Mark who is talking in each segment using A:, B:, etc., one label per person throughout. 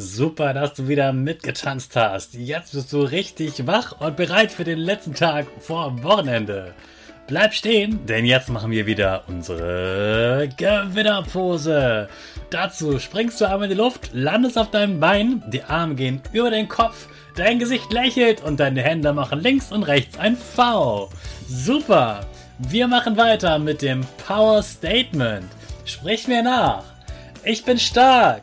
A: Super, dass du wieder mitgetanzt hast. Jetzt bist du richtig wach und bereit für den letzten Tag vor Wochenende. Bleib stehen, denn jetzt machen wir wieder unsere Gewinnerpose. Dazu springst du einmal in die Luft, landest auf deinem Bein, die Arme gehen über den Kopf, dein Gesicht lächelt und deine Hände machen links und rechts ein V. Super! Wir machen weiter mit dem Power Statement. Sprich mir nach. Ich bin stark.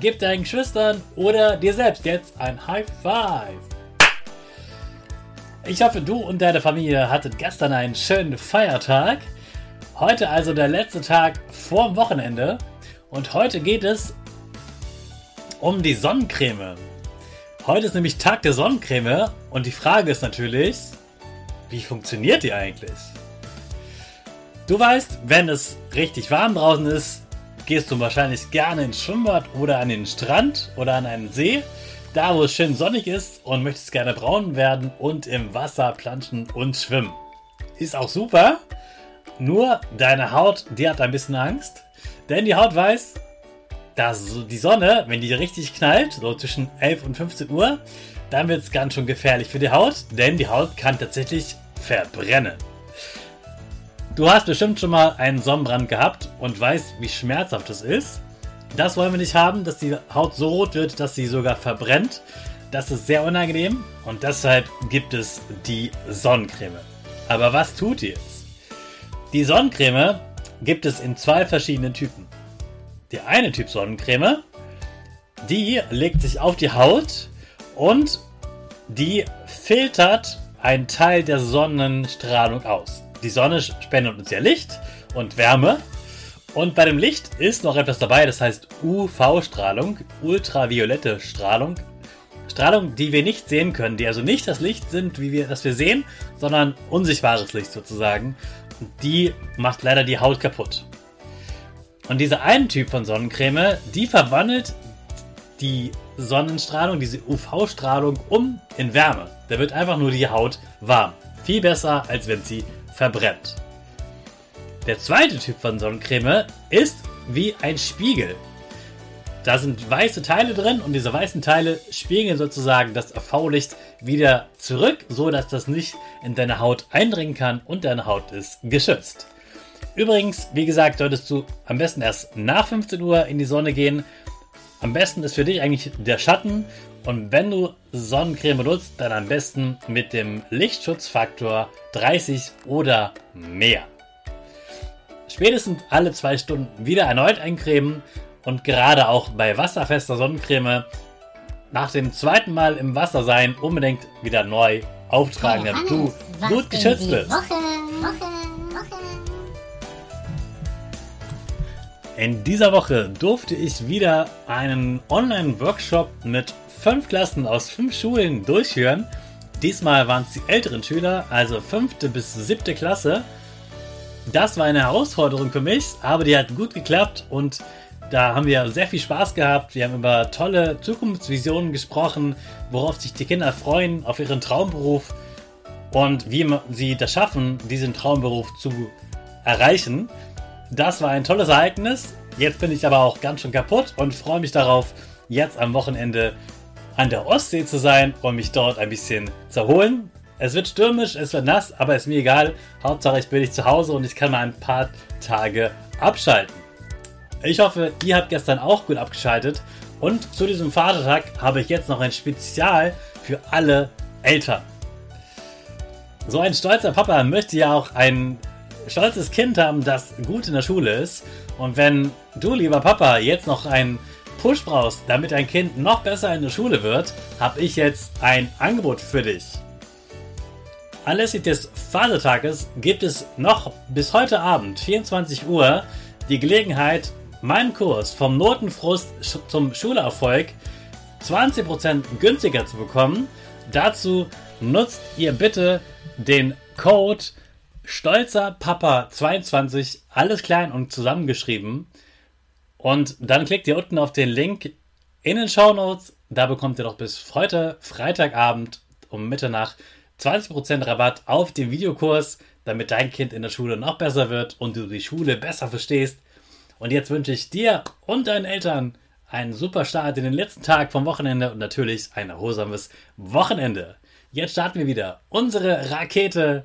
A: Gib deinen Geschwistern oder dir selbst jetzt ein High Five. Ich hoffe, du und deine Familie hattet gestern einen schönen Feiertag. Heute also der letzte Tag vorm Wochenende. Und heute geht es um die Sonnencreme. Heute ist nämlich Tag der Sonnencreme und die Frage ist natürlich, wie funktioniert die eigentlich? Du weißt, wenn es richtig warm draußen ist, gehst du wahrscheinlich gerne ins Schwimmbad oder an den Strand oder an einen See, da wo es schön sonnig ist und möchtest gerne braun werden und im Wasser planschen und schwimmen. Ist auch super, nur deine Haut, die hat ein bisschen Angst, denn die Haut weiß, dass die Sonne, wenn die richtig knallt, so zwischen 11 und 15 Uhr, dann wird es ganz schön gefährlich für die Haut, denn die Haut kann tatsächlich verbrennen. Du hast bestimmt schon mal einen Sonnenbrand gehabt und weißt, wie schmerzhaft es ist. Das wollen wir nicht haben, dass die Haut so rot wird, dass sie sogar verbrennt. Das ist sehr unangenehm und deshalb gibt es die Sonnencreme. Aber was tut die jetzt? Die Sonnencreme gibt es in zwei verschiedenen Typen. Der eine Typ Sonnencreme, die legt sich auf die Haut und die filtert einen Teil der Sonnenstrahlung aus. Die Sonne spendet uns ja Licht und Wärme. Und bei dem Licht ist noch etwas dabei, das heißt UV-Strahlung, ultraviolette Strahlung. Strahlung, die wir nicht sehen können, die also nicht das Licht sind, wie wir das wir sehen, sondern unsichtbares Licht sozusagen. Die macht leider die Haut kaputt. Und dieser einen Typ von Sonnencreme, die verwandelt die Sonnenstrahlung, diese UV-Strahlung um in Wärme. Da wird einfach nur die Haut warm. Viel besser, als wenn sie verbrennt. Der zweite Typ von Sonnencreme ist wie ein Spiegel. Da sind weiße Teile drin und diese weißen Teile spiegeln sozusagen das UV-Licht wieder zurück, so dass das nicht in deine Haut eindringen kann und deine Haut ist geschützt. Übrigens, wie gesagt, solltest du am besten erst nach 15 Uhr in die Sonne gehen. Am besten ist für dich eigentlich der Schatten und wenn du Sonnencreme nutzt, dann am besten mit dem Lichtschutzfaktor 30 oder mehr. Spätestens alle zwei Stunden wieder erneut eincremen und gerade auch bei wasserfester Sonnencreme nach dem zweiten Mal im Wasser sein unbedingt wieder neu auftragen, damit du gut geschützt bist. In dieser Woche durfte ich wieder einen Online-Workshop mit fünf Klassen aus fünf Schulen durchführen. Diesmal waren es die älteren Schüler, also fünfte bis siebte Klasse. Das war eine Herausforderung für mich, aber die hat gut geklappt und da haben wir sehr viel Spaß gehabt. Wir haben über tolle Zukunftsvisionen gesprochen, worauf sich die Kinder freuen, auf ihren Traumberuf und wie sie das schaffen, diesen Traumberuf zu erreichen. Das war ein tolles Ereignis. Jetzt bin ich aber auch ganz schön kaputt und freue mich darauf, jetzt am Wochenende an der Ostsee zu sein und mich dort ein bisschen zu erholen. Es wird stürmisch, es wird nass, aber ist mir egal. Hauptsache ich bin nicht zu Hause und ich kann mal ein paar Tage abschalten. Ich hoffe, ihr habt gestern auch gut abgeschaltet und zu diesem Vatertag habe ich jetzt noch ein Spezial für alle Eltern. So ein stolzer Papa möchte ja auch ein stolzes Kind haben, das gut in der Schule ist. Und wenn du, lieber Papa, jetzt noch einen Push brauchst, damit dein Kind noch besser in der Schule wird, habe ich jetzt ein Angebot für dich. Anlässlich des Vatertages gibt es noch bis heute Abend, 24 Uhr, die Gelegenheit, meinen Kurs vom Notenfrust zum Schulerfolg 20% günstiger zu bekommen. Dazu nutzt ihr bitte den Code Stolzer Papa 22, alles klein und zusammengeschrieben. Und dann klickt ihr unten auf den Link in den Show Notes. Da bekommt ihr doch bis heute Freitagabend um Mitternacht 20% Rabatt auf den Videokurs, damit dein Kind in der Schule noch besser wird und du die Schule besser verstehst. Und jetzt wünsche ich dir und deinen Eltern einen super Start in den letzten Tag vom Wochenende und natürlich ein erholsames Wochenende. Jetzt starten wir wieder unsere Rakete